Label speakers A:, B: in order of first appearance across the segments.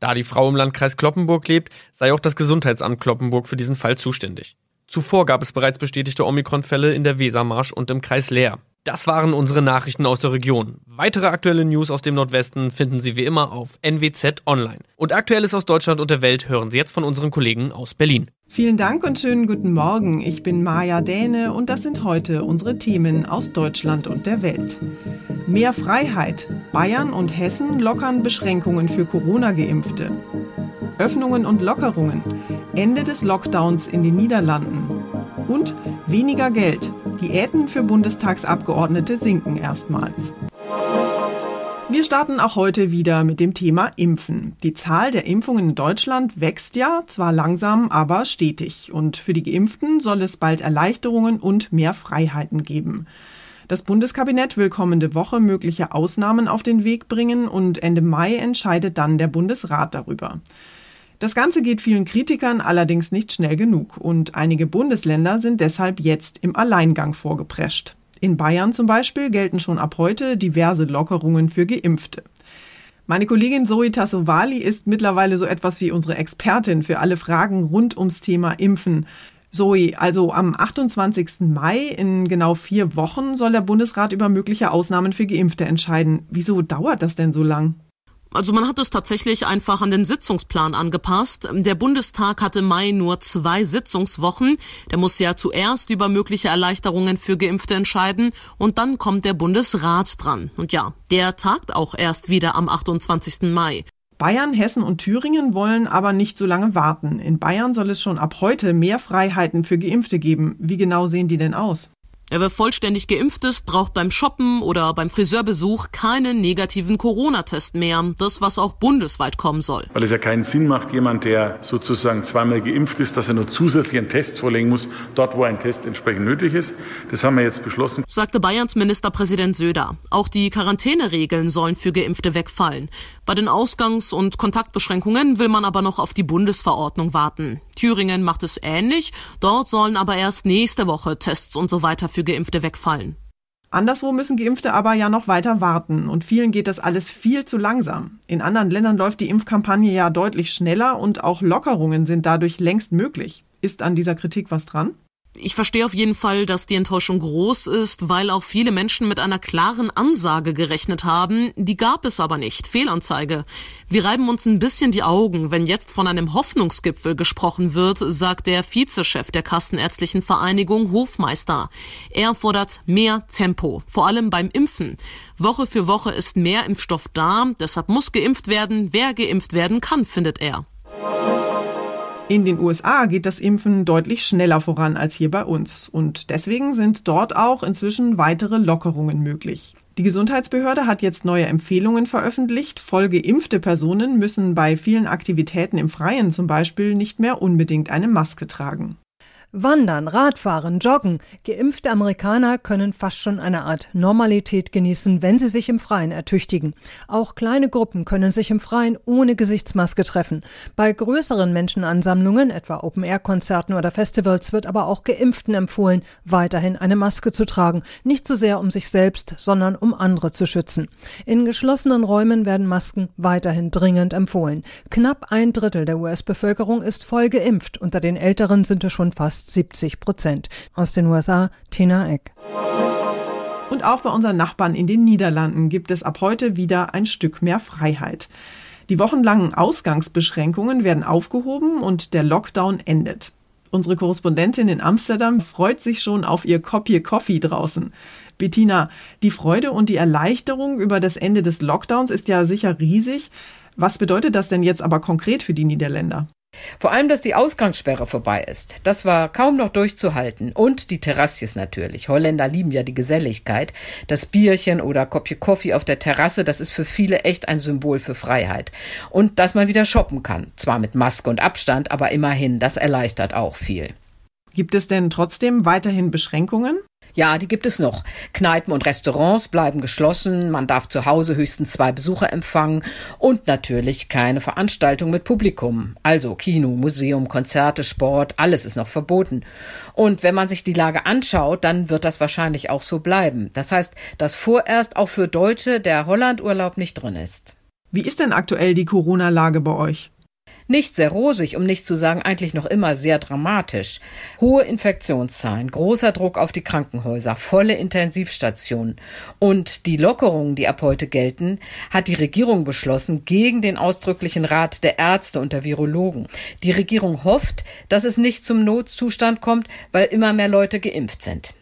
A: Da die Frau im Landkreis Kloppenburg lebt, sei auch das Gesundheitsamt Kloppenburg für diesen Fall zuständig. Zuvor gab es bereits bestätigte Omikron-Fälle in der Wesermarsch und im Kreis Leer. Das waren unsere Nachrichten aus der Region. Weitere aktuelle News aus dem Nordwesten finden Sie wie immer auf NWZ Online. Und Aktuelles aus Deutschland und der Welt hören Sie jetzt von unseren Kollegen aus Berlin.
B: Vielen Dank und schönen guten Morgen. Ich bin Maja Däne und das sind heute unsere Themen aus Deutschland und der Welt. Mehr Freiheit. Bayern und Hessen lockern Beschränkungen für Corona-Geimpfte. Öffnungen und Lockerungen. Ende des Lockdowns in den Niederlanden. Und weniger Geld. Diäten für Bundestagsabgeordnete sinken erstmals. Wir starten auch heute wieder mit dem Thema Impfen. Die Zahl der Impfungen in Deutschland wächst ja, zwar langsam, aber stetig. Und für die Geimpften soll es bald Erleichterungen und mehr Freiheiten geben. Das Bundeskabinett will kommende Woche mögliche Ausnahmen auf den Weg bringen und Ende Mai entscheidet dann der Bundesrat darüber. Das Ganze geht vielen Kritikern allerdings nicht schnell genug und einige Bundesländer sind deshalb jetzt im Alleingang vorgeprescht. In Bayern zum Beispiel gelten schon ab heute diverse Lockerungen für Geimpfte. Meine Kollegin Zoe Tassovali ist mittlerweile so etwas wie unsere Expertin für alle Fragen rund ums Thema Impfen. Zoe, also am 28. Mai in genau vier Wochen soll der Bundesrat über mögliche Ausnahmen für Geimpfte entscheiden. Wieso dauert das denn so lang?
C: Also man hat es tatsächlich einfach an den Sitzungsplan angepasst. Der Bundestag hatte im Mai nur zwei Sitzungswochen. Der muss ja zuerst über mögliche Erleichterungen für Geimpfte entscheiden und dann kommt der Bundesrat dran. Und ja, der tagt auch erst wieder am 28. Mai.
B: Bayern, Hessen und Thüringen wollen aber nicht so lange warten. In Bayern soll es schon ab heute mehr Freiheiten für Geimpfte geben. Wie genau sehen die denn aus?
C: Wer vollständig geimpft ist, braucht beim Shoppen oder beim Friseurbesuch keinen negativen Corona-Test mehr. Das, was auch bundesweit kommen soll.
D: Weil es ja keinen Sinn macht, jemand, der sozusagen zweimal geimpft ist, dass er nur zusätzlich einen Test vorlegen muss, dort, wo ein Test entsprechend nötig ist. Das haben wir jetzt beschlossen.
C: Sagte Bayerns Ministerpräsident Söder. Auch die Quarantäneregeln sollen für Geimpfte wegfallen. Bei den Ausgangs- und Kontaktbeschränkungen will man aber noch auf die Bundesverordnung warten. Thüringen macht es ähnlich. Dort sollen aber erst nächste Woche Tests und so weiter für Geimpfte wegfallen.
B: Anderswo müssen Geimpfte aber ja noch weiter warten und vielen geht das alles viel zu langsam. In anderen Ländern läuft die Impfkampagne ja deutlich schneller und auch Lockerungen sind dadurch längst möglich. Ist an dieser Kritik was dran?
C: Ich verstehe auf jeden Fall, dass die Enttäuschung groß ist, weil auch viele Menschen mit einer klaren Ansage gerechnet haben. Die gab es aber nicht. Fehlanzeige. Wir reiben uns ein bisschen die Augen, wenn jetzt von einem Hoffnungsgipfel gesprochen wird, sagt der Vizechef der Kassenärztlichen Vereinigung Hofmeister. Er fordert mehr Tempo, vor allem beim Impfen. Woche für Woche ist mehr Impfstoff da, deshalb muss geimpft werden, wer geimpft werden kann, findet er.
B: In den USA geht das Impfen deutlich schneller voran als hier bei uns. Und deswegen sind dort auch inzwischen weitere Lockerungen möglich. Die Gesundheitsbehörde hat jetzt neue Empfehlungen veröffentlicht. Voll geimpfte Personen müssen bei vielen Aktivitäten im Freien zum Beispiel nicht mehr unbedingt eine Maske tragen.
E: Wandern, Radfahren, Joggen. Geimpfte Amerikaner können fast schon eine Art Normalität genießen, wenn sie sich im Freien ertüchtigen. Auch kleine Gruppen können sich im Freien ohne Gesichtsmaske treffen. Bei größeren Menschenansammlungen, etwa Open-Air-Konzerten oder Festivals, wird aber auch Geimpften empfohlen, weiterhin eine Maske zu tragen. Nicht so sehr um sich selbst, sondern um andere zu schützen. In geschlossenen Räumen werden Masken weiterhin dringend empfohlen. Knapp ein Drittel der US-Bevölkerung ist voll geimpft. Unter den Älteren sind es schon fast fast 70 Prozent. Aus den USA Tina Eck.
B: Und auch bei unseren Nachbarn in den Niederlanden gibt es ab heute wieder ein Stück mehr Freiheit. Die wochenlangen Ausgangsbeschränkungen werden aufgehoben und der Lockdown endet. Unsere Korrespondentin in Amsterdam freut sich schon auf ihr Kopje Coffee draußen. Bettina, die Freude und die Erleichterung über das Ende des Lockdowns ist ja sicher riesig. Was bedeutet das denn jetzt aber konkret für die Niederländer?
F: Vor allem, dass die Ausgangssperre vorbei ist. Das war kaum noch durchzuhalten. Und die Terrassies natürlich. Holländer lieben ja die Geselligkeit. Das Bierchen oder Kopje Kaffee auf der Terrasse, das ist für viele echt ein Symbol für Freiheit. Und dass man wieder shoppen kann. Zwar mit Maske und Abstand, aber immerhin, das erleichtert auch viel.
B: Gibt es denn trotzdem weiterhin Beschränkungen?
F: Ja, die gibt es noch. Kneipen und Restaurants bleiben geschlossen, man darf zu Hause höchstens zwei Besucher empfangen und natürlich keine Veranstaltung mit Publikum. Also Kino, Museum, Konzerte, Sport, alles ist noch verboten. Und wenn man sich die Lage anschaut, dann wird das wahrscheinlich auch so bleiben. Das heißt, dass vorerst auch für Deutsche der Hollandurlaub nicht drin ist.
B: Wie ist denn aktuell die Corona-Lage bei euch?
F: Nicht sehr rosig, um nicht zu sagen eigentlich noch immer sehr dramatisch. Hohe Infektionszahlen, großer Druck auf die Krankenhäuser, volle Intensivstationen und die Lockerungen, die ab heute gelten, hat die Regierung beschlossen gegen den ausdrücklichen Rat der Ärzte und der Virologen. Die Regierung hofft, dass es nicht zum Notzustand kommt, weil immer mehr Leute geimpft sind.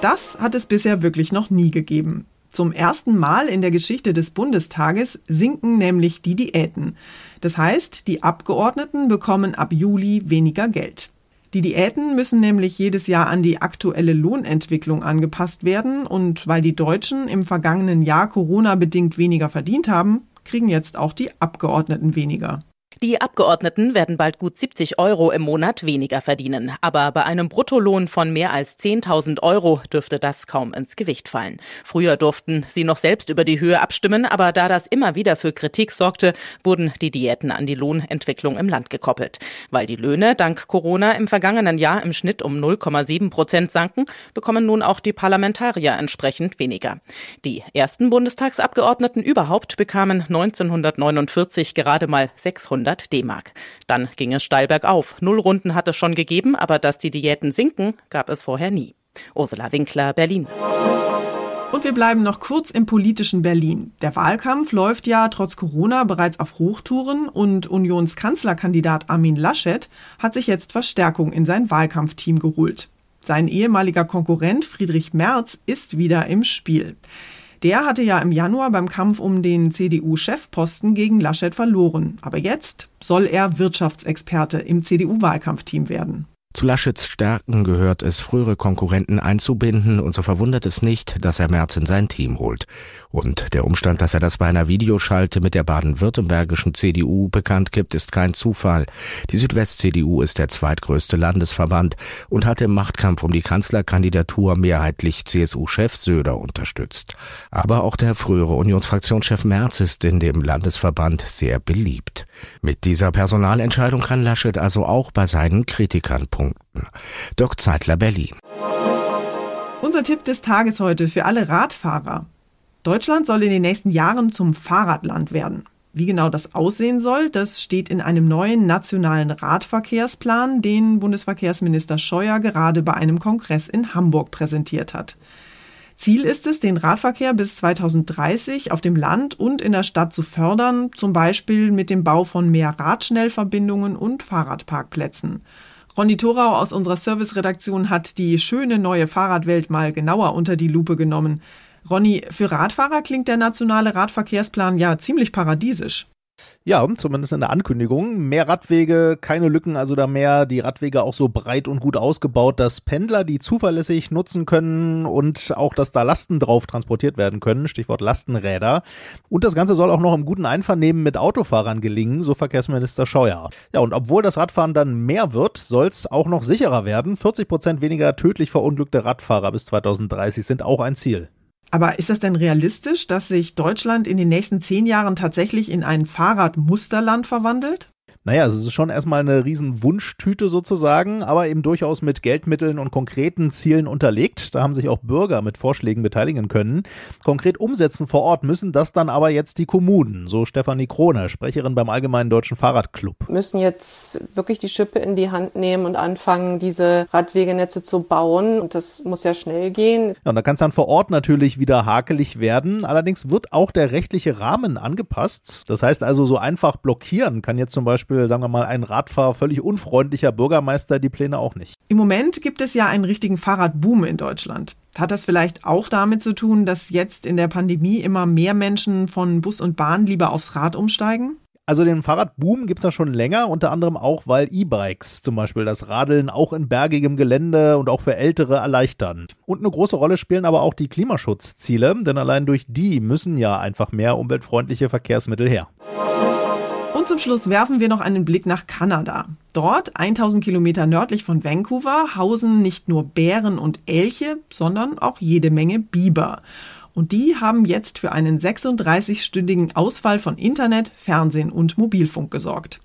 B: Das hat es bisher wirklich noch nie gegeben. Zum ersten Mal in der Geschichte des Bundestages sinken nämlich die Diäten. Das heißt, die Abgeordneten bekommen ab Juli weniger Geld. Die Diäten müssen nämlich jedes Jahr an die aktuelle Lohnentwicklung angepasst werden und weil die Deutschen im vergangenen Jahr Corona bedingt weniger verdient haben, kriegen jetzt auch die Abgeordneten weniger.
G: Die Abgeordneten werden bald gut 70 Euro im Monat weniger verdienen. Aber bei einem Bruttolohn von mehr als 10.000 Euro dürfte das kaum ins Gewicht fallen. Früher durften sie noch selbst über die Höhe abstimmen, aber da das immer wieder für Kritik sorgte, wurden die Diäten an die Lohnentwicklung im Land gekoppelt. Weil die Löhne dank Corona im vergangenen Jahr im Schnitt um 0,7 Prozent sanken, bekommen nun auch die Parlamentarier entsprechend weniger. Die ersten Bundestagsabgeordneten überhaupt bekamen 1949 gerade mal 600 100 D-Mark. Dann ging es steil bergauf. Null Runden hat es schon gegeben, aber dass die Diäten sinken, gab es vorher nie. Ursula Winkler, Berlin.
B: Und wir bleiben noch kurz im politischen Berlin. Der Wahlkampf läuft ja trotz Corona bereits auf Hochtouren und Unionskanzlerkandidat Armin Laschet hat sich jetzt Verstärkung in sein Wahlkampfteam geholt. Sein ehemaliger Konkurrent Friedrich Merz ist wieder im Spiel. Der hatte ja im Januar beim Kampf um den CDU-Chefposten gegen Laschet verloren. Aber jetzt soll er Wirtschaftsexperte im CDU-Wahlkampfteam werden.
H: Zu Laschets Stärken gehört es, frühere Konkurrenten einzubinden und so verwundert es nicht, dass er Merz in sein Team holt. Und der Umstand, dass er das bei einer Videoschalte mit der baden-württembergischen CDU bekannt gibt, ist kein Zufall. Die Südwest-CDU ist der zweitgrößte Landesverband und hat im Machtkampf um die Kanzlerkandidatur mehrheitlich CSU-Chef Söder unterstützt. Aber auch der frühere Unionsfraktionschef Merz ist in dem Landesverband sehr beliebt. Mit dieser Personalentscheidung kann Laschet also auch bei seinen Kritikern punkten. Dirk Zeitler Berlin.
B: Unser Tipp des Tages heute für alle Radfahrer. Deutschland soll in den nächsten Jahren zum Fahrradland werden. Wie genau das aussehen soll, das steht in einem neuen nationalen Radverkehrsplan, den Bundesverkehrsminister Scheuer gerade bei einem Kongress in Hamburg präsentiert hat. Ziel ist es, den Radverkehr bis 2030 auf dem Land und in der Stadt zu fördern, zum Beispiel mit dem Bau von mehr Radschnellverbindungen und Fahrradparkplätzen. Ronny Thorau aus unserer Serviceredaktion hat die schöne neue Fahrradwelt mal genauer unter die Lupe genommen. Ronny, für Radfahrer klingt der nationale Radverkehrsplan ja ziemlich paradiesisch.
I: Ja, zumindest in der Ankündigung. Mehr Radwege, keine Lücken, also da mehr, die Radwege auch so breit und gut ausgebaut, dass Pendler die zuverlässig nutzen können und auch, dass da Lasten drauf transportiert werden können, Stichwort Lastenräder. Und das Ganze soll auch noch im guten Einvernehmen mit Autofahrern gelingen, so Verkehrsminister Scheuer. Ja, und obwohl das Radfahren dann mehr wird, soll es auch noch sicherer werden. 40 Prozent weniger tödlich verunglückte Radfahrer bis 2030 sind auch ein Ziel.
B: Aber ist das denn realistisch, dass sich Deutschland in den nächsten zehn Jahren tatsächlich in ein Fahrradmusterland verwandelt?
I: Naja, es ist schon erstmal eine riesen Wunschtüte sozusagen, aber eben durchaus mit Geldmitteln und konkreten Zielen unterlegt. Da haben sich auch Bürger mit Vorschlägen beteiligen können. Konkret umsetzen vor Ort müssen das dann aber jetzt die Kommunen, so Stefanie Kroner, Sprecherin beim Allgemeinen Deutschen Fahrradclub.
J: Müssen jetzt wirklich die Schippe in die Hand nehmen und anfangen, diese Radwegenetze zu bauen. Und das muss ja schnell gehen.
I: Ja, und da kann es dann vor Ort natürlich wieder hakelig werden. Allerdings wird auch der rechtliche Rahmen angepasst. Das heißt also, so einfach blockieren kann jetzt zum Beispiel Beispiel, sagen wir mal, ein Radfahrer, völlig unfreundlicher Bürgermeister die Pläne auch nicht.
B: Im Moment gibt es ja einen richtigen Fahrradboom in Deutschland. Hat das vielleicht auch damit zu tun, dass jetzt in der Pandemie immer mehr Menschen von Bus und Bahn lieber aufs Rad umsteigen?
I: Also den Fahrradboom gibt es ja schon länger, unter anderem auch, weil E-Bikes zum Beispiel das Radeln auch in bergigem Gelände und auch für Ältere erleichtern. Und eine große Rolle spielen aber auch die Klimaschutzziele, denn allein durch die müssen ja einfach mehr umweltfreundliche Verkehrsmittel her.
B: Und zum Schluss werfen wir noch einen Blick nach Kanada. Dort, 1000 Kilometer nördlich von Vancouver, hausen nicht nur Bären und Elche, sondern auch jede Menge Biber. Und die haben jetzt für einen 36-stündigen Ausfall von Internet, Fernsehen und Mobilfunk gesorgt.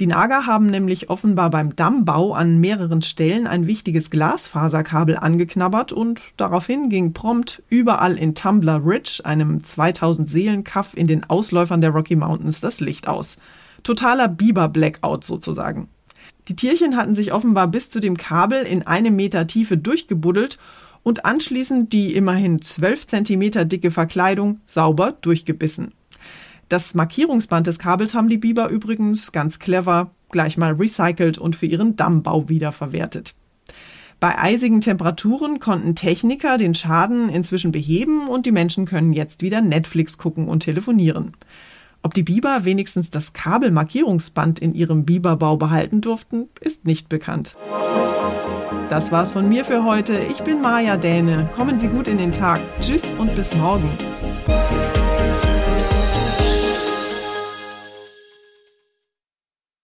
B: Die Nager haben nämlich offenbar beim Dammbau an mehreren Stellen ein wichtiges Glasfaserkabel angeknabbert und daraufhin ging prompt überall in Tumbler Ridge, einem 2000 Seelen-Kaff in den Ausläufern der Rocky Mountains, das Licht aus. Totaler Biber-Blackout sozusagen. Die Tierchen hatten sich offenbar bis zu dem Kabel in einem Meter Tiefe durchgebuddelt und anschließend die immerhin 12 Zentimeter dicke Verkleidung sauber durchgebissen. Das Markierungsband des Kabels haben die Biber übrigens ganz clever gleich mal recycelt und für ihren Dammbau wiederverwertet. Bei eisigen Temperaturen konnten Techniker den Schaden inzwischen beheben und die Menschen können jetzt wieder Netflix gucken und telefonieren. Ob die Biber wenigstens das Kabelmarkierungsband in ihrem Biberbau behalten durften, ist nicht bekannt. Das war's von mir für heute. Ich bin Maja Däne. Kommen Sie gut in den Tag. Tschüss und bis morgen.